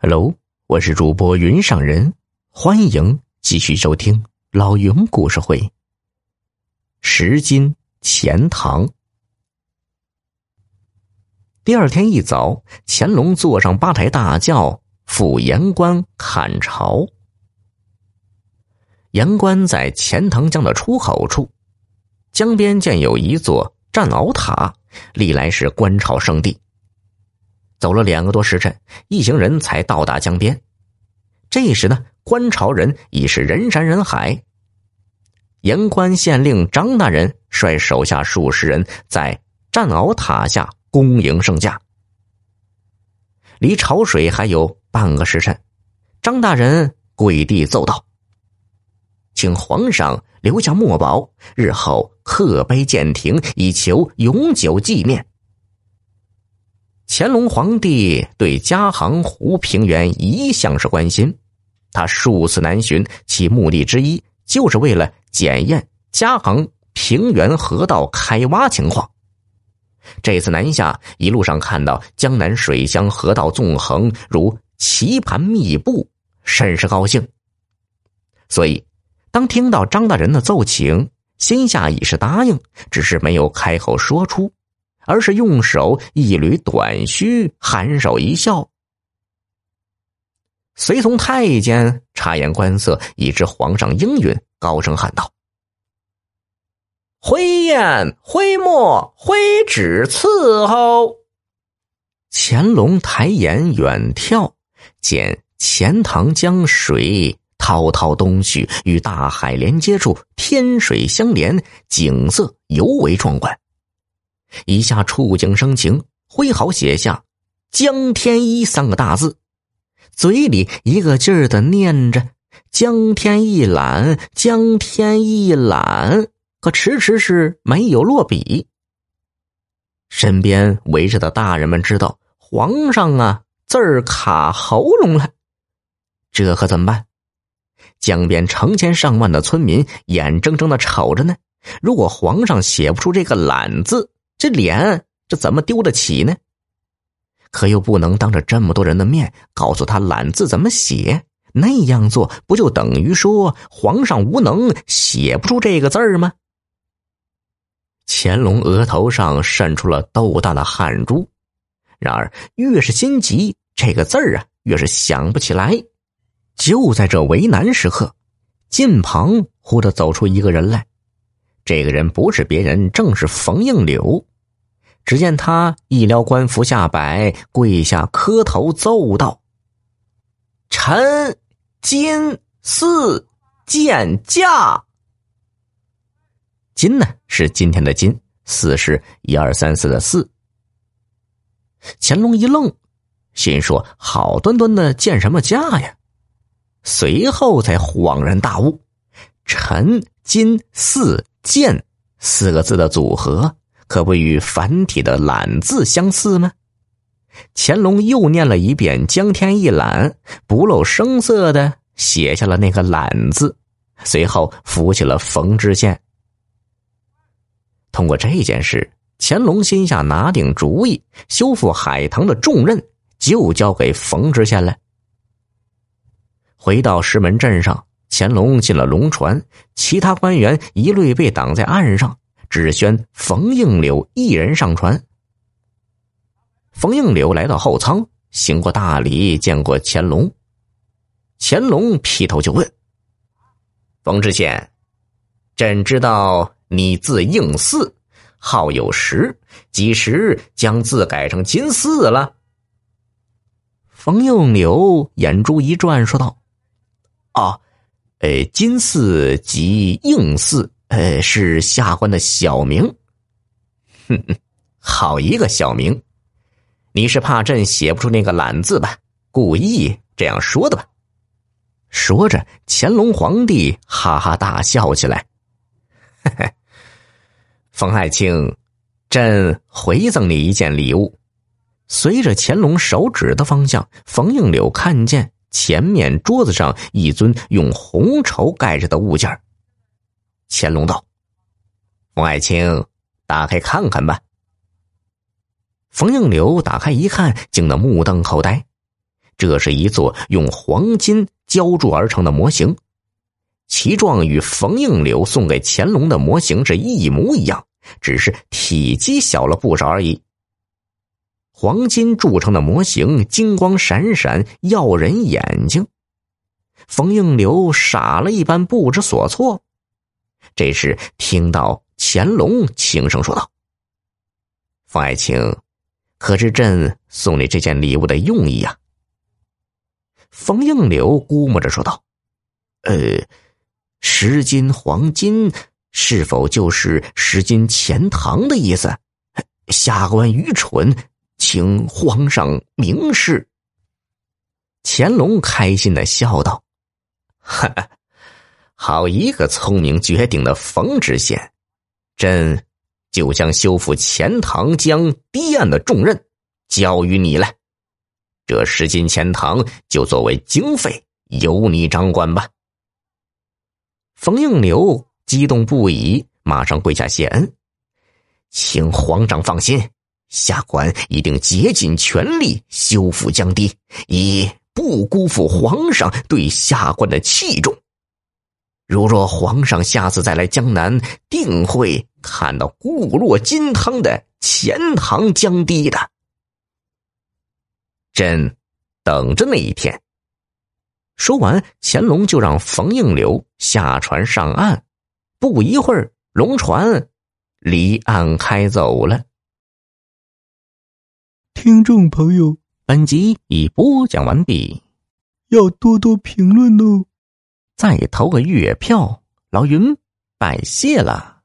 Hello，我是主播云上人，欢迎继续收听老云故事会。十斤钱塘。第二天一早，乾隆坐上八抬大轿赴盐关看朝。盐关在钱塘江的出口处，江边建有一座战鳌塔，历来是观潮圣地。走了两个多时辰，一行人才到达江边。这时呢，观潮人已是人山人海。盐官县令张大人率手下数十人在战鳌塔下恭迎圣驾。离潮水还有半个时辰，张大人跪地奏道：“请皇上留下墨宝，日后刻碑建亭，以求永久纪念。”乾隆皇帝对嘉杭湖平原一向是关心，他数次南巡，其目的之一就是为了检验嘉杭平原河道开挖情况。这次南下，一路上看到江南水乡河道纵横如棋盘密布，甚是高兴。所以，当听到张大人的奏请，心下已是答应，只是没有开口说出。而是用手一捋短须，含首一笑。随从太监察言观色，已知皇上应允，高声喊道：“挥雁、挥墨、挥纸伺候。”乾隆抬眼远眺，见钱塘江水滔滔东去，与大海连接处，天水相连，景色尤为壮观。一下触景生情，挥毫写下“江天一”三个大字，嘴里一个劲儿的念着“江天一览，江天一览”，可迟迟是没有落笔。身边围着的大人们知道皇上啊字儿卡喉咙了，这可怎么办？江边成千上万的村民眼睁睁的瞅着呢。如果皇上写不出这个“懒”字，这脸这怎么丢得起呢？可又不能当着这么多人的面告诉他懒字怎么写，那样做不就等于说皇上无能，写不出这个字儿吗？乾隆额头上渗出了豆大的汗珠，然而越是心急，这个字儿啊越是想不起来。就在这为难时刻，近旁忽地走出一个人来。这个人不是别人，正是冯应柳。只见他一撩官服下摆，跪下磕头奏道：“臣金四见驾。”金呢是今天的金，四是一二三四的四。乾隆一愣，心说：“好端端的见什么驾呀？”随后才恍然大悟：“臣金四。”剑四个字的组合，可不与繁体的“懒”字相似吗？乾隆又念了一遍“江天一览”，不露声色的写下了那个“懒”字，随后扶起了冯知县。通过这件事，乾隆心下拿定主意，修复海棠的重任就交给冯知县了。回到石门镇上。乾隆进了龙船，其他官员一律被挡在岸上，只宣冯应柳一人上船。冯应柳来到后舱，行过大礼，见过乾隆。乾隆劈头就问：“冯知县，朕知道你字应四，号有时，几时将字改成金四了？”冯应柳眼珠一转，说道：“啊。”呃，金四及应四，呃，是下官的小名。哼哼，好一个小名！你是怕朕写不出那个懒字吧？故意这样说的吧？说着，乾隆皇帝哈哈大笑起来。嘿嘿，冯爱卿，朕回赠你一件礼物。随着乾隆手指的方向，冯应柳看见。前面桌子上一尊用红绸盖着的物件乾隆道：“冯爱卿，打开看看吧。”冯应柳打开一看，惊得目瞪口呆。这是一座用黄金浇铸而成的模型，其状与冯应柳送给乾隆的模型是一模一样，只是体积小了不少而已。黄金铸成的模型，金光闪闪，耀人眼睛。冯应流傻了一般，不知所措。这时听到乾隆轻声说道：“冯爱卿，可知朕送你这件礼物的用意呀？”冯应柳估摸着说道：“呃，十斤黄金，是否就是十斤钱塘的意思？下官愚蠢，请皇上明示。”乾隆开心的笑道：“哈哈，好一个聪明绝顶的冯知县！朕就将修复钱塘江堤岸的重任交于你了。”这十金钱塘就作为经费，由你掌管吧。冯应流激动不已，马上跪下谢恩，请皇上放心，下官一定竭尽全力修复江堤，以不辜负皇上对下官的器重。如若皇上下次再来江南，定会看到固若金汤的钱塘江堤的。朕等着那一天。说完，乾隆就让冯应柳下船上岸。不一会儿，龙船离岸开走了。听众朋友，本集已播讲完毕，要多多评论哦，再投个月票，老云拜谢了。